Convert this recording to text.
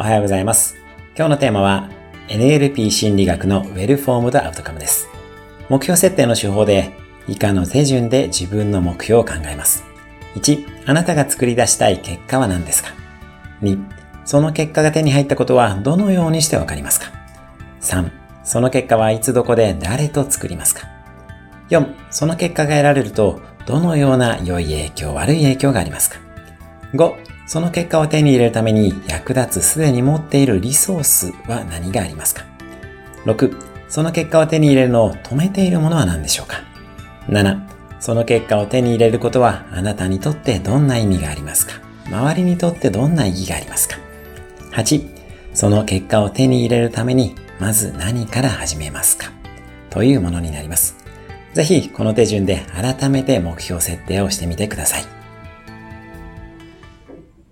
おはようございます。今日のテーマは NLP 心理学の Well-Formed Outcome です。目標設定の手法で以下の手順で自分の目標を考えます。1、あなたが作り出したい結果は何ですか ?2、その結果が手に入ったことはどのようにしてわかりますか ?3、その結果はいつどこで誰と作りますか ?4、その結果が得られるとどのような良い影響、悪い影響がありますか ?5、その結果を手に入れるために役立つすでに持っているリソースは何がありますか ?6、その結果を手に入れるのを止めているものは何でしょうか ?7、その結果を手に入れることはあなたにとってどんな意味がありますか？周りにとってどんな意義がありますか ?8、その結果を手に入れるためにまず何から始めますか？というものになります。ぜひこの手順で改めて目標設定をしてみてください。